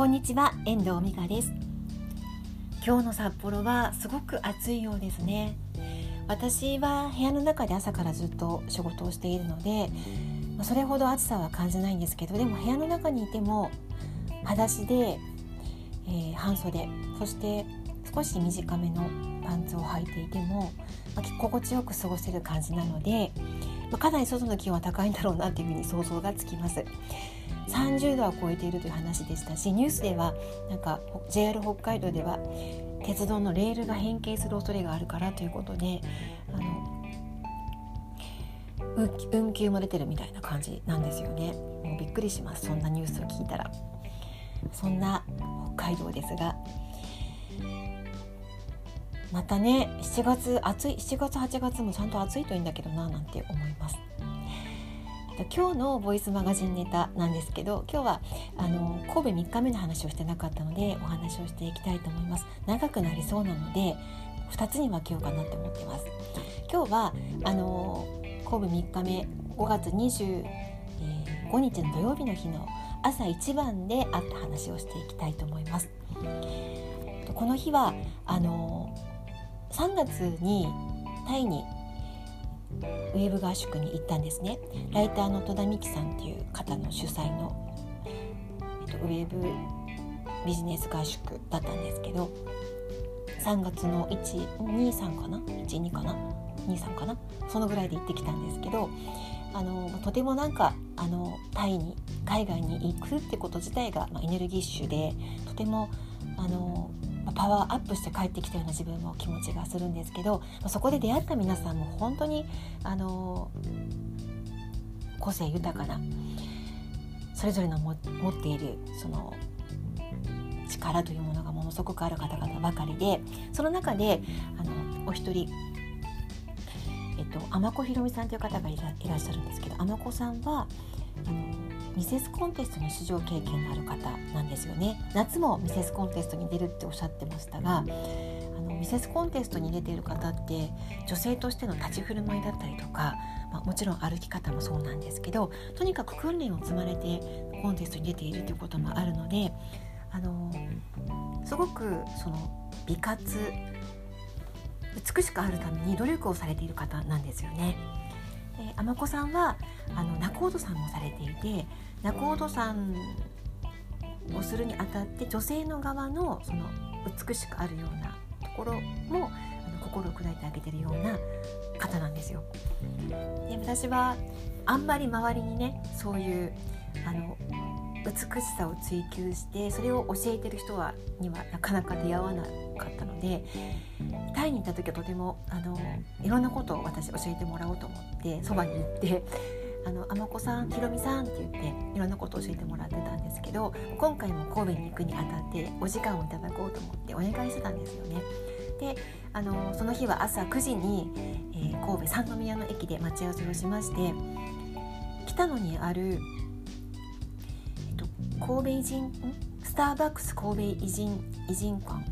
こんにちは遠藤美香です今日の札幌はすごく暑いようですね私は部屋の中で朝からずっと仕事をしているのでそれほど暑さは感じないんですけどでも部屋の中にいても裸足で、えー、半袖そして少し短めのパンツを履いていても、まあ、心地よく過ごせる感じなので、まあ、かなり外の気温は高いんだろうなというふうに想像がつきます。30度は超えているという話でしたしニュースではなんか JR 北海道では鉄道のレールが変形する恐れがあるからということであの運休も出てるみたいな感じなんですよね。もうびっくりします。そんなニュースを聞いたら。そんな北海道ですが。またね7月暑い7月8月もちゃんと暑いといいんだけどななんて思います。今日のボイスマガジンネタなんですけど今日はあの神戸3日目の話をしてなかったのでお話をしていきたいと思います。長くなりそうなので2つに分けようかなって思ってます。今日はあの神戸3日目5月25日の土曜日の日の朝一番であった話をしていきたいと思います。この日はあの3月にタイにウェーブ合宿に行ったんですね。ライターの戸田美希さんっていう方の主催の、えっと、ウェーブビジネス合宿だったんですけど3月の123かな？12かな？23かな？そのぐらいで行ってきたんですけどあのとてもなんかあのタイに海外に行くってこと自体が、まあ、エネルギッシュでとてもあのパワーアップして帰ってきたような自分も気持ちがするんですけどそこで出会った皆さんも本当にあの個性豊かなそれぞれの持っているその力というものがものすごくある方々ばかりでその中であのお一人えっと尼子ひろみさんという方がいらっしゃるんですけど尼子さんはあのミセスコンテストに出場経験のある方なんですよね夏もミセスコンテストに出るっておっしゃってましたがあのミセスコンテストに出ている方って女性としての立ち振る舞いだったりとか、まあ、もちろん歩き方もそうなんですけどとにかく訓練を積まれてコンテストに出ているということもあるのであのすごくその美活美しくあるために努力をされている方なんですよね。で尼子さんはあの仲人さんもされていて仲人さんをするにあたって女性の側のその美しくあるようなところもあの心を砕いてあげてるような方なんですよ。で私はあんまり周りにねそういうあの美しさを追求してそれを教えてる人はにはなかなか出会わなかったのでタイに行った時はとてもあのいろんなことを私教えてもらおうと思ってそばに行って「あの尼子さんひろみさん」って言っていろんなことを教えてもらってたんですけど今回も神戸に行くにあたってお時間をいただこうと思ってお願いしてたんですよね。であのその日は朝9時に、えー、神戸三宮の駅で待ち合わせをしまして北野にある、えっと、神戸偉人スターバックス神戸偉人偉人館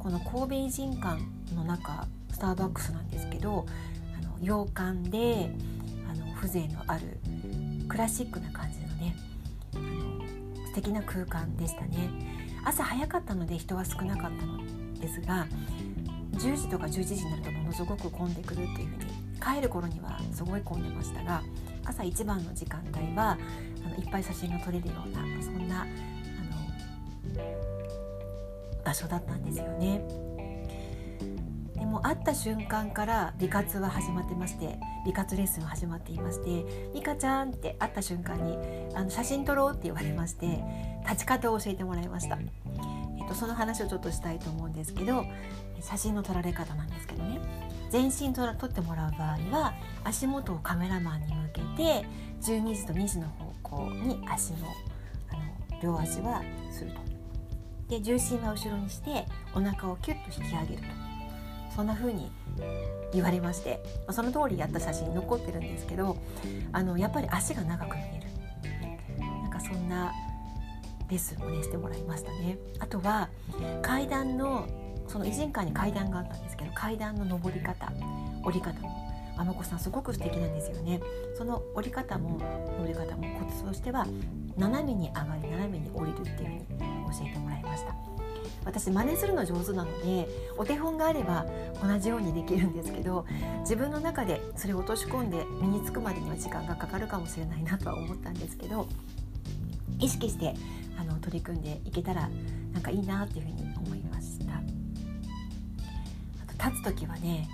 この神戸人館の中スターバックスなんですけどあの洋館であの風情のあるクラシックな感じのねあの素敵な空間でしたね。朝早かったので人は少なかったのですが10時とか11時になるとものすごく混んでくるっていう風に帰る頃にはすごい混んでましたが朝一番の時間帯はあのいっぱい写真が撮れるようなそんなあの場所だったんですよね。でも会った瞬間から美活は始まってまして美活レッスンは始まっていまして「美香ちゃん」って会った瞬間にあの写真撮ろうって言われまして立ち方を教えてもらいました。えっと、その話をちょっとしたいと思うんですけど写真の撮られ方なんですけどね全身撮ってもらう場合は足元をカメラマンに向けて12時と2時の方向に足のあの両足はすると。で重心は後ろにしてお腹をキュッと引き上げると。そんな風に言われましてその通りやった写真残ってるんですけどあのやっぱり足が長く見える。なんかそんなレッスンをねしてもらいましたね。あとは階段のその偉人館に階段があったんですけど階段の上り方降り方もあまこさんすごく素敵なんですよね。その折り方も折り方もコツとしては斜めに上がり斜めに降りるっていうふうに教えてもらいました。私真似するの上手なのでお手本があれば同じようにできるんですけど自分の中でそれを落とし込んで身につくまでには時間がかかるかもしれないなとは思ったんですけど意識してあの取り組んでいけたらなんかいいなっていうふうに思いました。あと立つ時はね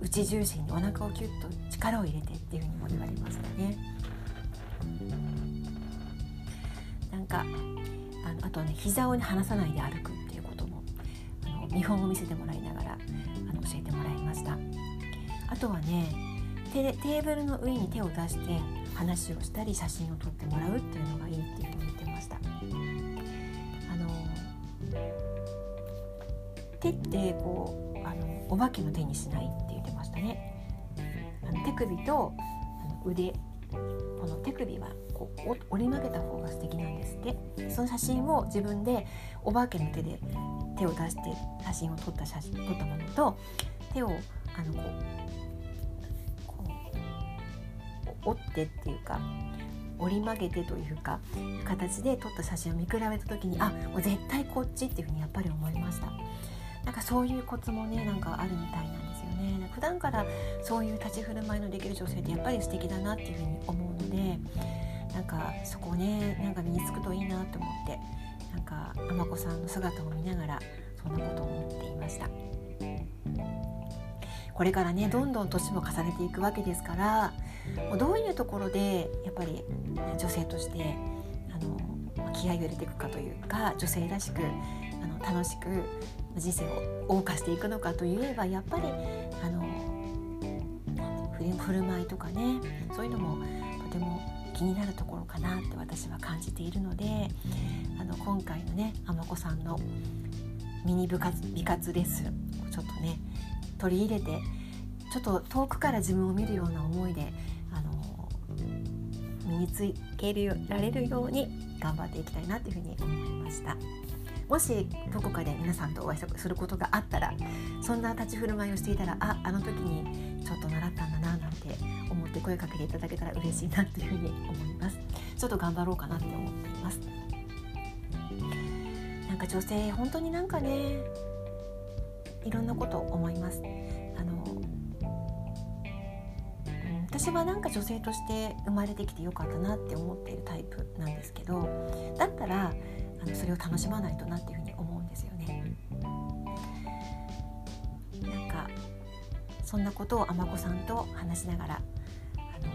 内重心にお腹をキュッと力を入れてっていうふうにも言われましたね。なんかあのあとはね膝を、ね、離さないで歩くっていうこともあの見本を見せてもらいながらあの教えてもらいました。あとはねテテーブルの上に手を出して話をしたり写真を撮ってもらうっていうのがいいっていうふうに言ってました。あの手ってこうあのお化けの手にしないって言ってましたね。あの手首とあの腕手首はこう折り曲げた方が素敵なんですって。その写真を自分でお化けの手で手を出して写真を撮った写真撮ったものと手をあのこうこう折ってっていうか折り曲げてというか形で撮った写真を見比べた時にあもう絶対こっちっていうふうにやっぱり思いました。なんかそういうコツもねなんかあるみたいなん普段からそういう立ち振る舞いのできる女性ってやっぱり素敵だなっていうふうに思うのでなんかそこねなんか身につくといいなと思ってなんかあまこさんの姿を見ながらそんなことを思っていました。これからねどんどん年も重ねていくわけですからもうどういうところでやっぱり女性としてあの気合を入れていくかというか女性らしくあの楽しく人生を謳歌していくのかといえばやっぱりあの振る舞いとかねそういうのもとても気になるところかなって私は感じているのであの今回のねあまこさんのミニ部活美活レッスンをちょっとね取り入れてちょっと遠くから自分を見るような思いであの身につけられるように頑張っていきたいなというふうに思いました。もしどこかで皆さんとお会いすることがあったらそんな立ち振る舞いをしていたらああの時にちょっと習ったんだななんて思って声かけていただけたら嬉しいなというふうに思います。ちょっと頑張ろうかなって思っています。なんか女性本当になんかねいろんなこと思います。あの私はなんか女性として生まれてきてよかったなって思っているタイプなんですけどだったらそれを楽しまないとなっていうふうに思うんですよね。なんかそんなことをあまこさんと話しながらあの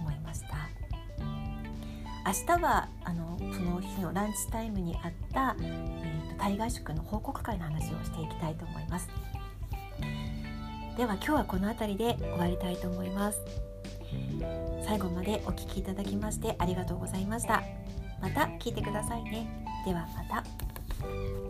思いました。明日はあのその日のランチタイムにあった、えーと、対外宿の報告会の話をしていきたいと思います。では今日はこの辺りで終わりたいと思います。最後までお聴きいただきましてありがとうございました。また聞いてくださいね。ではまた。